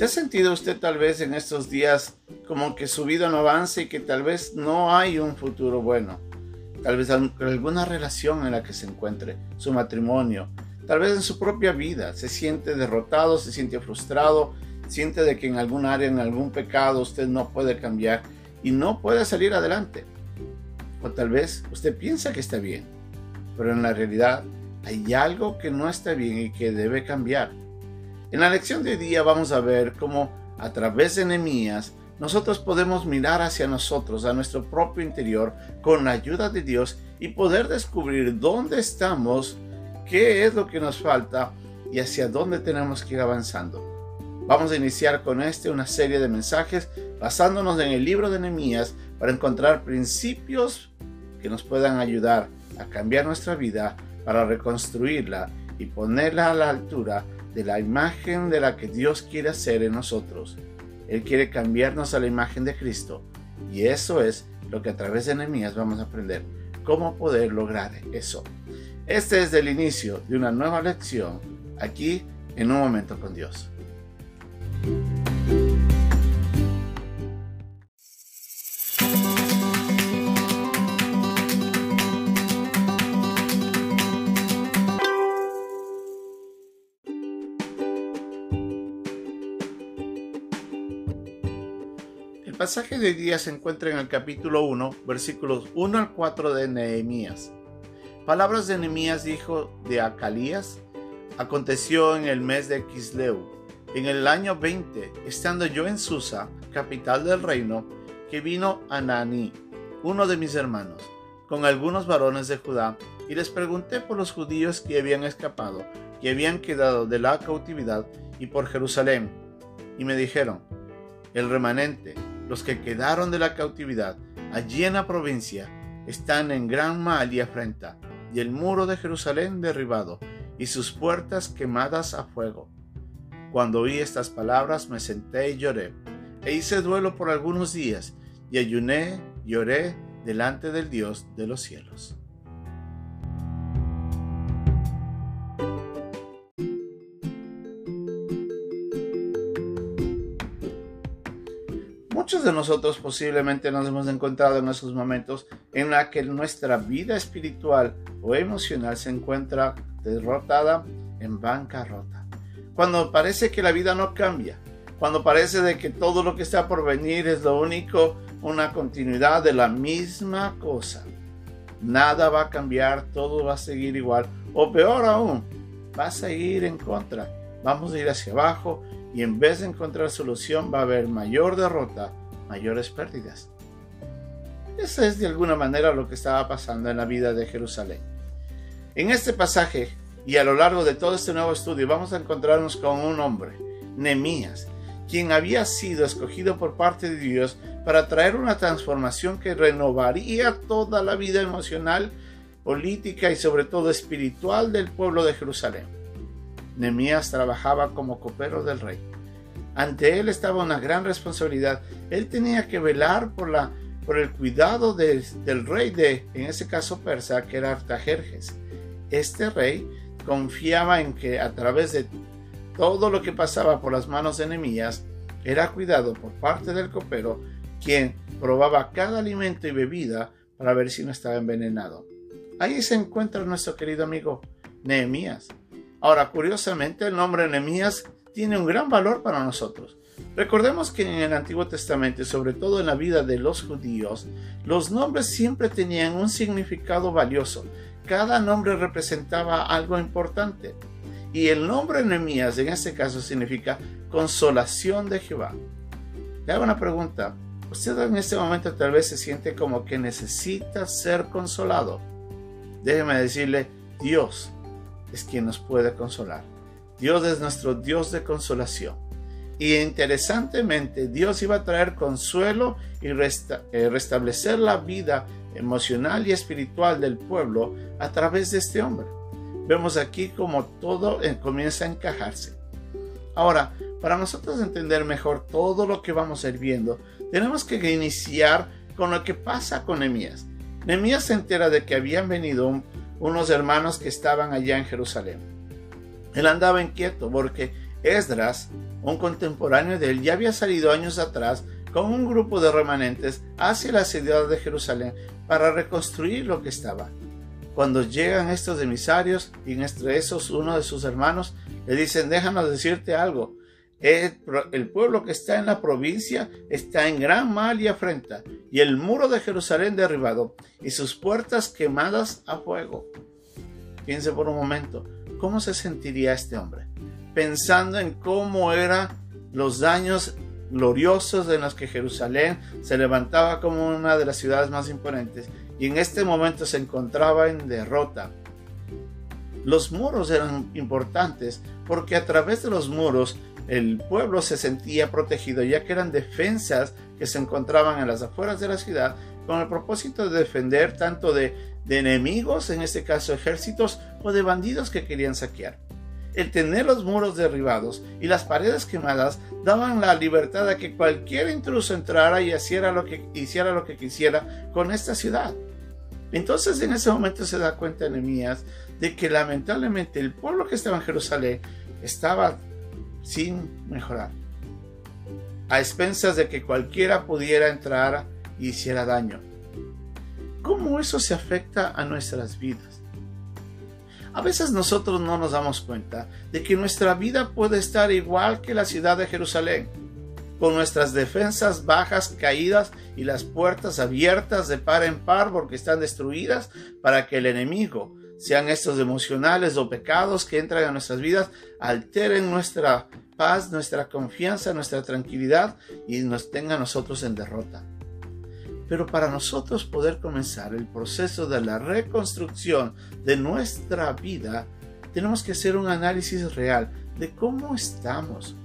¿Se ha sentido usted tal vez en estos días como que su vida no avanza y que tal vez no hay un futuro bueno? Tal vez alguna relación en la que se encuentre, su matrimonio, tal vez en su propia vida, se siente derrotado, se siente frustrado, siente de que en algún área, en algún pecado usted no puede cambiar y no puede salir adelante. O tal vez usted piensa que está bien, pero en la realidad hay algo que no está bien y que debe cambiar. En la lección de hoy día vamos a ver cómo a través de Nehemías nosotros podemos mirar hacia nosotros, a nuestro propio interior, con la ayuda de Dios y poder descubrir dónde estamos, qué es lo que nos falta y hacia dónde tenemos que ir avanzando. Vamos a iniciar con este una serie de mensajes basándonos en el libro de Nehemías para encontrar principios que nos puedan ayudar a cambiar nuestra vida, para reconstruirla y ponerla a la altura de la imagen de la que Dios quiere hacer en nosotros. Él quiere cambiarnos a la imagen de Cristo. Y eso es lo que a través de Nehemías vamos a aprender. Cómo poder lograr eso. Este es el inicio de una nueva lección aquí en un momento con Dios. Pasaje de día se encuentra en el capítulo 1, versículos 1 al 4 de Nehemías. Palabras de Nehemías dijo de Acalías, aconteció en el mes de Kisleu, en el año 20, estando yo en Susa, capital del reino, que vino Anani, uno de mis hermanos, con algunos varones de Judá, y les pregunté por los judíos que habían escapado, que habían quedado de la cautividad, y por Jerusalén. Y me dijeron, el remanente, los que quedaron de la cautividad allí en la provincia están en gran mal y afrenta, y el muro de Jerusalén derribado, y sus puertas quemadas a fuego. Cuando oí estas palabras me senté y lloré, e hice duelo por algunos días, y ayuné y oré delante del Dios de los cielos. Muchos de nosotros posiblemente nos hemos encontrado en esos momentos en la que nuestra vida espiritual o emocional se encuentra derrotada en bancarrota. Cuando parece que la vida no cambia, cuando parece de que todo lo que está por venir es lo único, una continuidad de la misma cosa. Nada va a cambiar, todo va a seguir igual, o peor aún, va a seguir en contra. Vamos a ir hacia abajo y en vez de encontrar solución va a haber mayor derrota mayores pérdidas. Eso es de alguna manera lo que estaba pasando en la vida de Jerusalén. En este pasaje y a lo largo de todo este nuevo estudio vamos a encontrarnos con un hombre, Nemías, quien había sido escogido por parte de Dios para traer una transformación que renovaría toda la vida emocional, política y sobre todo espiritual del pueblo de Jerusalén. Nemías trabajaba como copero del rey ante él estaba una gran responsabilidad. Él tenía que velar por, la, por el cuidado del rey de, en ese caso persa, que era Artajerjes. Este rey confiaba en que a través de todo lo que pasaba por las manos de Nehemías era cuidado por parte del copero, quien probaba cada alimento y bebida para ver si no estaba envenenado. Ahí se encuentra nuestro querido amigo Nehemías. Ahora, curiosamente, el nombre Nehemías tiene un gran valor para nosotros. Recordemos que en el Antiguo Testamento, sobre todo en la vida de los judíos, los nombres siempre tenían un significado valioso. Cada nombre representaba algo importante. Y el nombre Nehemías en este caso significa consolación de Jehová. Le hago una pregunta. Usted en este momento tal vez se siente como que necesita ser consolado. Déjeme decirle, Dios es quien nos puede consolar. Dios es nuestro Dios de consolación. Y interesantemente, Dios iba a traer consuelo y eh, restablecer la vida emocional y espiritual del pueblo a través de este hombre. Vemos aquí como todo eh, comienza a encajarse. Ahora, para nosotros entender mejor todo lo que vamos a ir viendo, tenemos que iniciar con lo que pasa con Nehemías. Nehemías se entera de que habían venido unos hermanos que estaban allá en Jerusalén. Él andaba inquieto porque Esdras, un contemporáneo de él, ya había salido años atrás con un grupo de remanentes hacia la ciudad de Jerusalén para reconstruir lo que estaba. Cuando llegan estos emisarios y entre esos uno de sus hermanos le dicen, déjanos decirte algo, el, pueblo que está en la provincia está en gran mal y afrenta, y el muro de Jerusalén derribado, y sus puertas quemadas a fuego. Piense por un momento, ¿cómo se sentiría este hombre? Pensando en cómo eran los daños gloriosos en los que Jerusalén se levantaba como una de las ciudades más imponentes, y en este momento se encontraba en derrota. Los muros eran importantes porque a través de los muros el pueblo se sentía protegido ya que eran defensas que se encontraban en las afueras de la ciudad con el propósito de defender tanto de, enemigos, en este caso ejércitos, o de bandidos que querían saquear. El tener los muros derribados y las paredes quemadas daban la libertad a que cualquier intruso entrara y hiciera lo que, hiciera lo que quisiera con esta ciudad. Entonces en ese momento se da cuenta Nehemías de que lamentablemente el pueblo que estaba en Jerusalén estaba sin mejorar, a expensas de que cualquiera pudiera entrar y hiciera daño. ¿Cómo eso se afecta a nuestras vidas? A veces nosotros no nos damos cuenta de que nuestra vida puede estar igual que la ciudad de Jerusalén, con nuestras defensas bajas, caídas y las puertas abiertas de par en par porque están destruidas para que el enemigo sean estos emocionales o pecados que entran a nuestras vidas, alteren nuestra paz, nuestra confianza, nuestra tranquilidad y nos tengan nosotros en derrota. Pero para nosotros poder comenzar el proceso de la reconstrucción de nuestra vida, tenemos que hacer un análisis real de cómo estamos.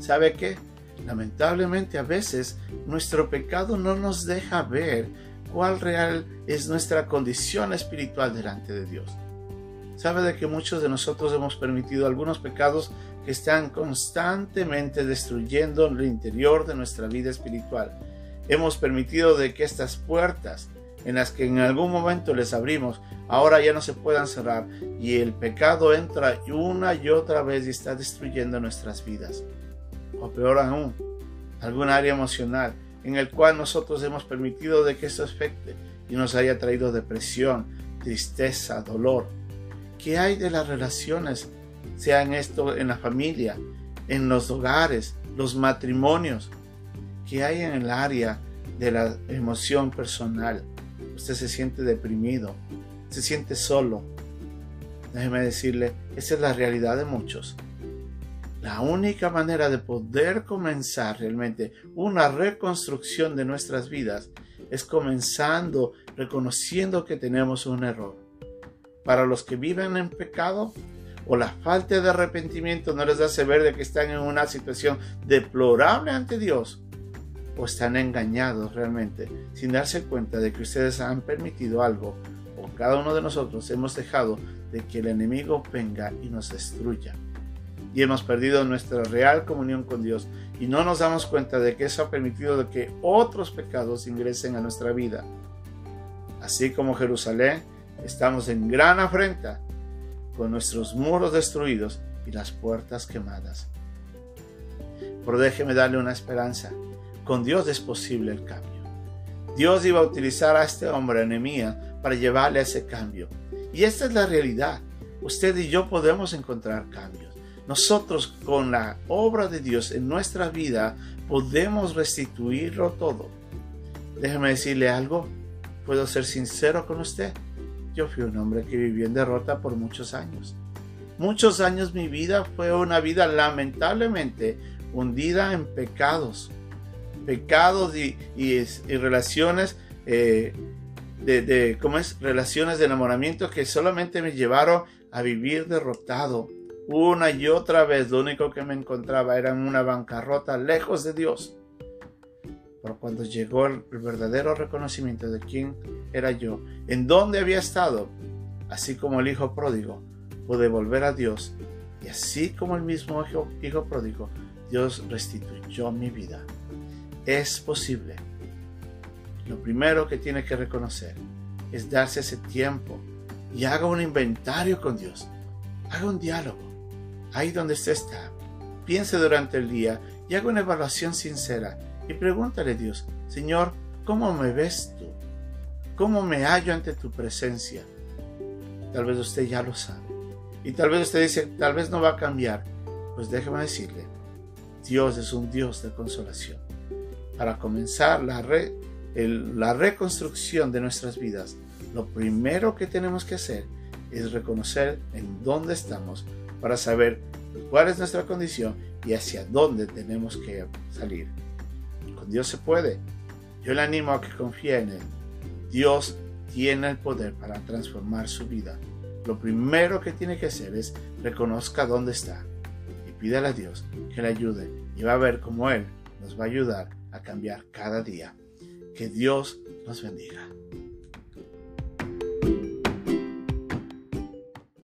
¿Sabe qué? Lamentablemente a veces nuestro pecado no nos deja ver cuál real es nuestra condición espiritual delante de Dios. Sabe de que muchos de nosotros hemos permitido algunos pecados que están constantemente destruyendo el interior de nuestra vida espiritual. Hemos permitido de que estas puertas en las que en algún momento les abrimos, ahora ya no se puedan cerrar y el pecado entra una y otra vez y está destruyendo nuestras vidas. O peor aún, algún área emocional en el cual nosotros hemos permitido de que esto afecte y nos haya traído depresión, tristeza, dolor. ¿Qué hay de las relaciones? Sean esto en la familia, en los hogares, los matrimonios. ¿Qué hay en el área de la emoción personal? Usted se siente deprimido, se siente solo. Déjeme decirle, esa es la realidad de muchos. La única manera de poder comenzar realmente una reconstrucción de nuestras vidas es comenzando reconociendo que tenemos un error. Para los que viven en pecado o la falta de arrepentimiento no les hace ver de que están en una situación deplorable ante Dios o están engañados realmente sin darse cuenta de que ustedes han permitido algo o cada uno de nosotros hemos dejado de que el enemigo venga y nos destruya y hemos perdido nuestra real comunión con Dios y no nos damos cuenta de que eso ha permitido que otros pecados ingresen a nuestra vida. Así como Jerusalén, estamos en gran afrenta con nuestros muros destruidos y las puertas quemadas. Pero déjeme darle una esperanza. Con Dios es posible el cambio. Dios iba a utilizar a este hombre, Enemía, para llevarle a ese cambio. Y esta es la realidad. Usted y yo podemos encontrar cambios. Nosotros con la obra de Dios en nuestra vida podemos restituirlo todo. Déjeme decirle algo. ¿Puedo ser sincero con usted? Yo fui un hombre que vivió en derrota por muchos años. Muchos años mi vida fue una vida lamentablemente hundida en pecados. Pecados y, relaciones eh, de, ¿cómo es? Relaciones de enamoramiento que solamente me llevaron a vivir derrotado, una y otra vez lo único que me encontraba era en una bancarrota lejos de Dios. Pero cuando llegó el verdadero reconocimiento de quién era yo, en dónde había estado, así como el hijo pródigo, pude volver a Dios. Y así como el mismo hijo, pródigo, Dios restituyó mi vida. Es posible. Lo primero que tiene que reconocer es darse ese tiempo y haga un inventario con Dios. Haga un diálogo ahí donde usted está, piense durante el día y haga una evaluación sincera y pregúntale a Dios, Señor, ¿cómo me ves tú? ¿Cómo me hallo ante tu presencia? Tal vez usted ya lo sabe. Y tal vez usted dice, tal vez no va a cambiar. Pues déjeme decirle, Dios es un Dios de consolación. Para comenzar la, la reconstrucción de nuestras vidas, lo primero que tenemos que hacer es reconocer en dónde estamos para saber cuál es nuestra condición y hacia dónde tenemos que salir. Con Dios se puede. Yo le animo a que confíe en Él. Dios tiene el poder para transformar su vida. Lo primero que tiene que hacer es reconozca dónde está y pídale a Dios que le ayude y va a ver cómo Él nos va a ayudar a cambiar cada día. Que Dios nos bendiga.